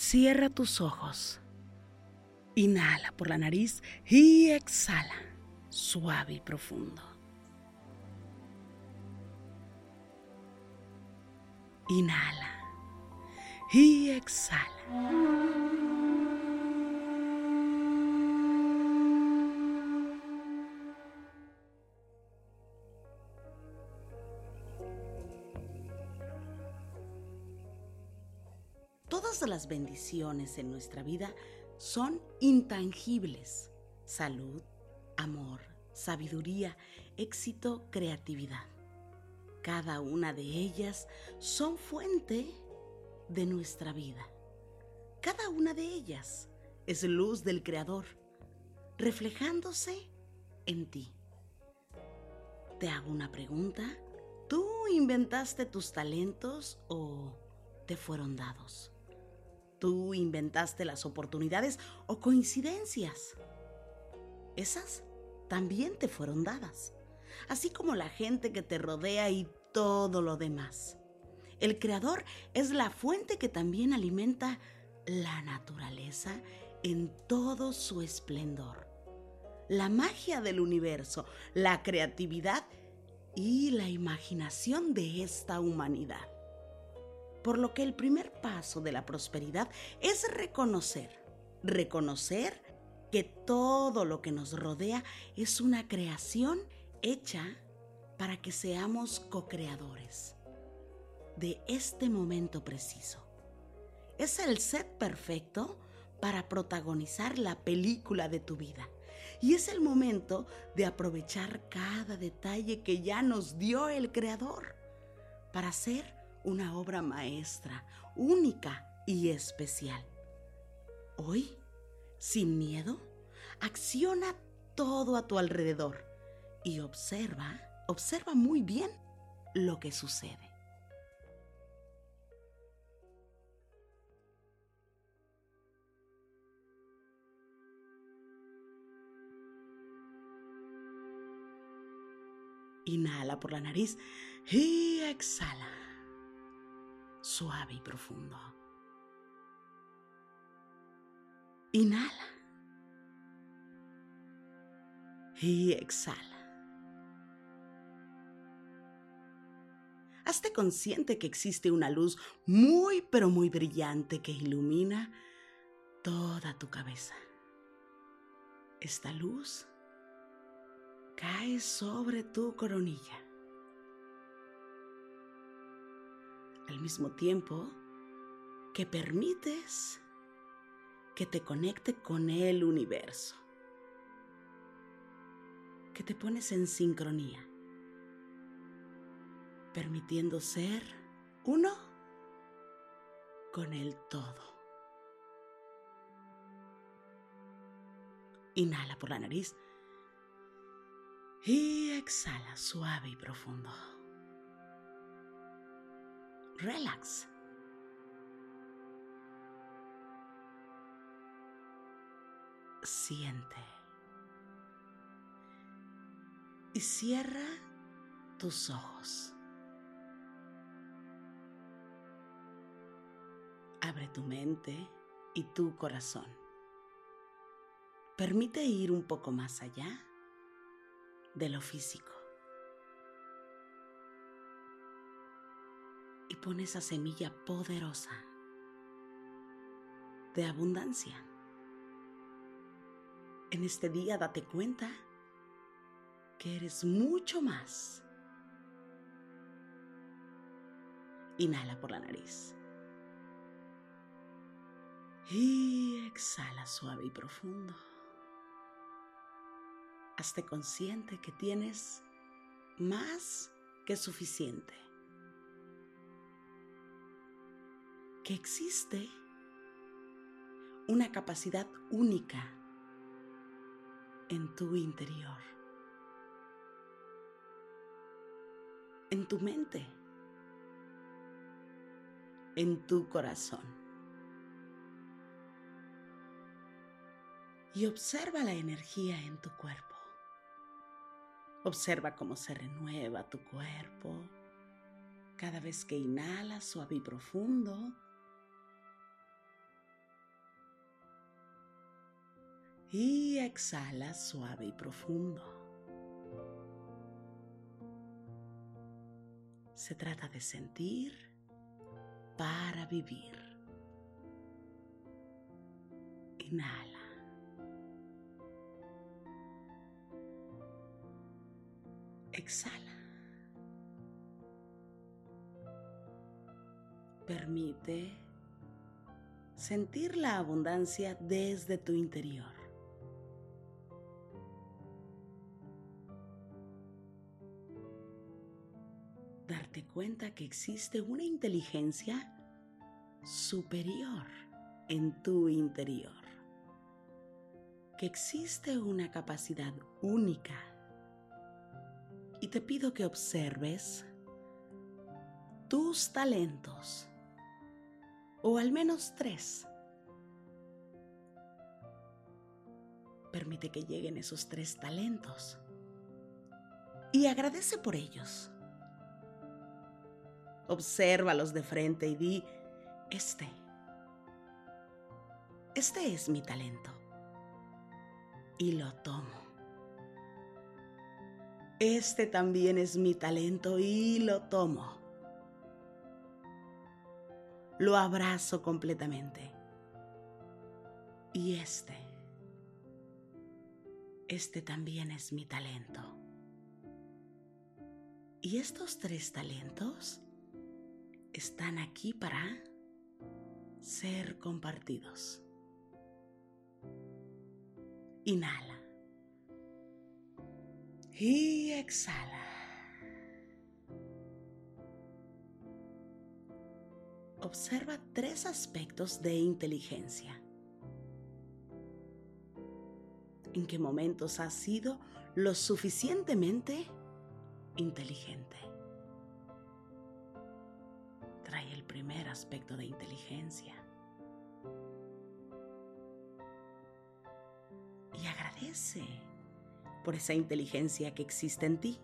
Cierra tus ojos. Inhala por la nariz y exhala, suave y profundo. Inhala y exhala. Las bendiciones en nuestra vida son intangibles. Salud, amor, sabiduría, éxito, creatividad. Cada una de ellas son fuente de nuestra vida. Cada una de ellas es luz del Creador, reflejándose en ti. Te hago una pregunta. ¿Tú inventaste tus talentos o te fueron dados? Tú inventaste las oportunidades o coincidencias. Esas también te fueron dadas, así como la gente que te rodea y todo lo demás. El creador es la fuente que también alimenta la naturaleza en todo su esplendor. La magia del universo, la creatividad y la imaginación de esta humanidad. Por lo que el primer paso de la prosperidad es reconocer, reconocer que todo lo que nos rodea es una creación hecha para que seamos co-creadores de este momento preciso. Es el set perfecto para protagonizar la película de tu vida. Y es el momento de aprovechar cada detalle que ya nos dio el Creador para hacer una obra maestra, única y especial. Hoy, sin miedo, acciona todo a tu alrededor y observa, observa muy bien lo que sucede. Inhala por la nariz y exhala suave y profundo. Inhala. Y exhala. Hazte consciente que existe una luz muy pero muy brillante que ilumina toda tu cabeza. Esta luz cae sobre tu coronilla. Al mismo tiempo que permites que te conecte con el universo, que te pones en sincronía, permitiendo ser uno con el todo. Inhala por la nariz y exhala suave y profundo relax. Siente. Y cierra tus ojos. Abre tu mente y tu corazón. Permite ir un poco más allá de lo físico. Pone esa semilla poderosa de abundancia. En este día date cuenta que eres mucho más. Inhala por la nariz. Y exhala suave y profundo. Hazte consciente que tienes más que suficiente. Que existe una capacidad única en tu interior, en tu mente, en tu corazón. Y observa la energía en tu cuerpo. Observa cómo se renueva tu cuerpo cada vez que inhalas suave y profundo. Y exhala suave y profundo. Se trata de sentir para vivir. Inhala. Exhala. Permite sentir la abundancia desde tu interior. Que existe una inteligencia superior en tu interior. Que existe una capacidad única y te pido que observes tus talentos, o al menos tres. Permite que lleguen esos tres talentos y agradece por ellos. Obsérvalos de frente y di, este, este es mi talento. Y lo tomo. Este también es mi talento y lo tomo. Lo abrazo completamente. Y este, este también es mi talento. Y estos tres talentos están aquí para ser compartidos. Inhala y exhala. Observa tres aspectos de inteligencia. ¿En qué momentos has sido lo suficientemente inteligente? Primer aspecto de inteligencia. Y agradece por esa inteligencia que existe en ti.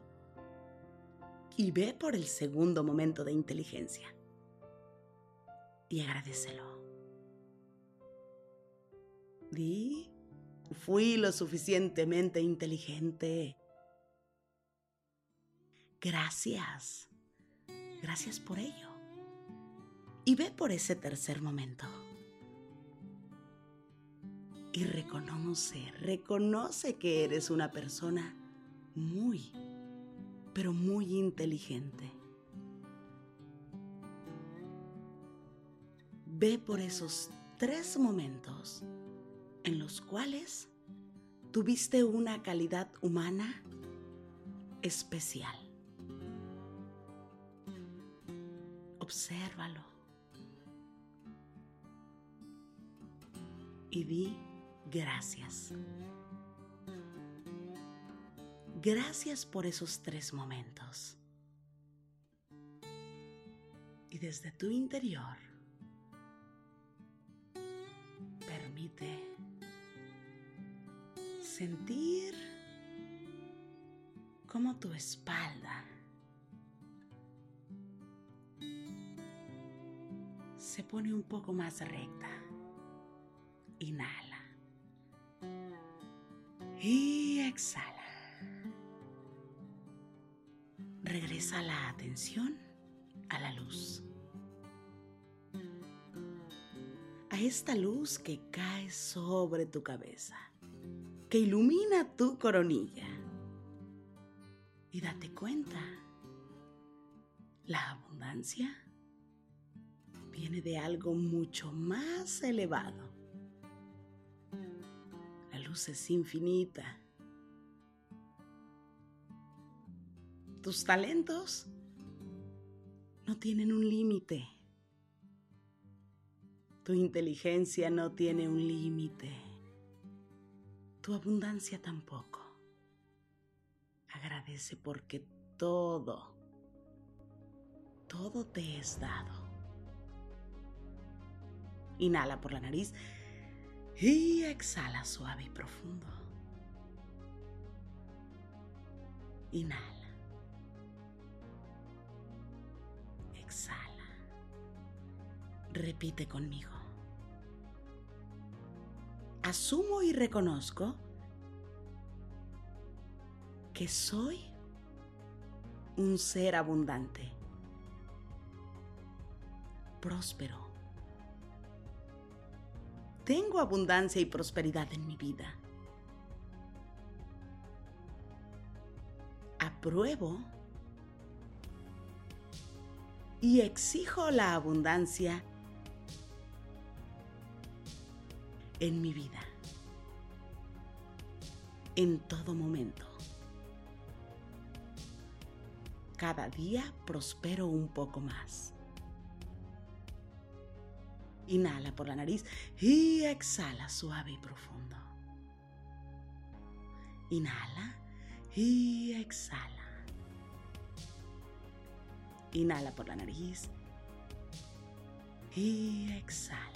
Y ve por el segundo momento de inteligencia. Y agradecelo. Di, fui lo suficientemente inteligente. Gracias. Gracias por ello. Y ve por ese tercer momento y reconoce, reconoce que eres una persona muy, pero muy inteligente. Ve por esos tres momentos en los cuales tuviste una calidad humana especial. Obsérvalo. Y di gracias. Gracias por esos tres momentos. Y desde tu interior, permite sentir como tu espalda se pone un poco más recta. Inhala. Y exhala. Regresa la atención a la luz. A esta luz que cae sobre tu cabeza, que ilumina tu coronilla. Y date cuenta, la abundancia viene de algo mucho más elevado es infinita. Tus talentos no tienen un límite. Tu inteligencia no tiene un límite. Tu abundancia tampoco. Agradece porque todo, todo te es dado. Inhala por la nariz y exhala suave y profundo. Inhala. Exhala. Repite conmigo. Asumo y reconozco que soy un ser abundante, próspero. Tengo abundancia y prosperidad en mi vida. Apruebo y exijo la abundancia en mi vida, en todo momento. Cada día prospero un poco más. Inhala por la nariz y exhala suave y profundo. Inhala y exhala. Inhala por la nariz y exhala.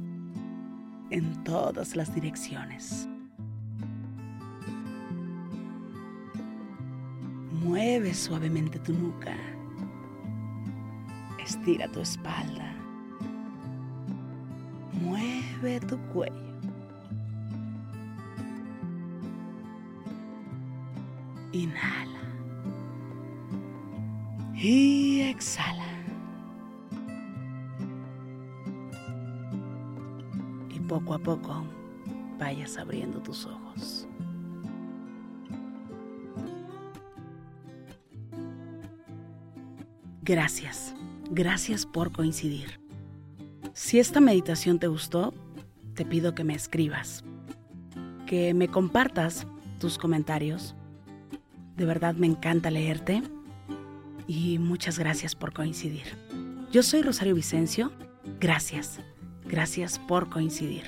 en todas las direcciones. Mueve suavemente tu nuca. Estira tu espalda. Mueve tu cuello. Inhala. Y exhala. Poco a poco vayas abriendo tus ojos. Gracias, gracias por coincidir. Si esta meditación te gustó, te pido que me escribas, que me compartas tus comentarios. De verdad me encanta leerte y muchas gracias por coincidir. Yo soy Rosario Vicencio, gracias, gracias por coincidir.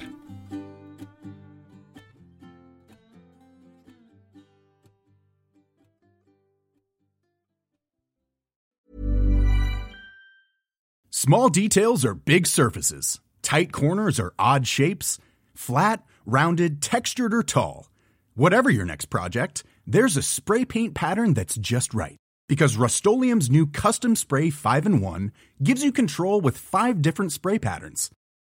Small details are big surfaces. Tight corners are odd shapes. Flat, rounded, textured, or tall. Whatever your next project, there's a spray paint pattern that's just right. Because Rust new Custom Spray 5 in 1 gives you control with five different spray patterns.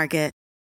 Market.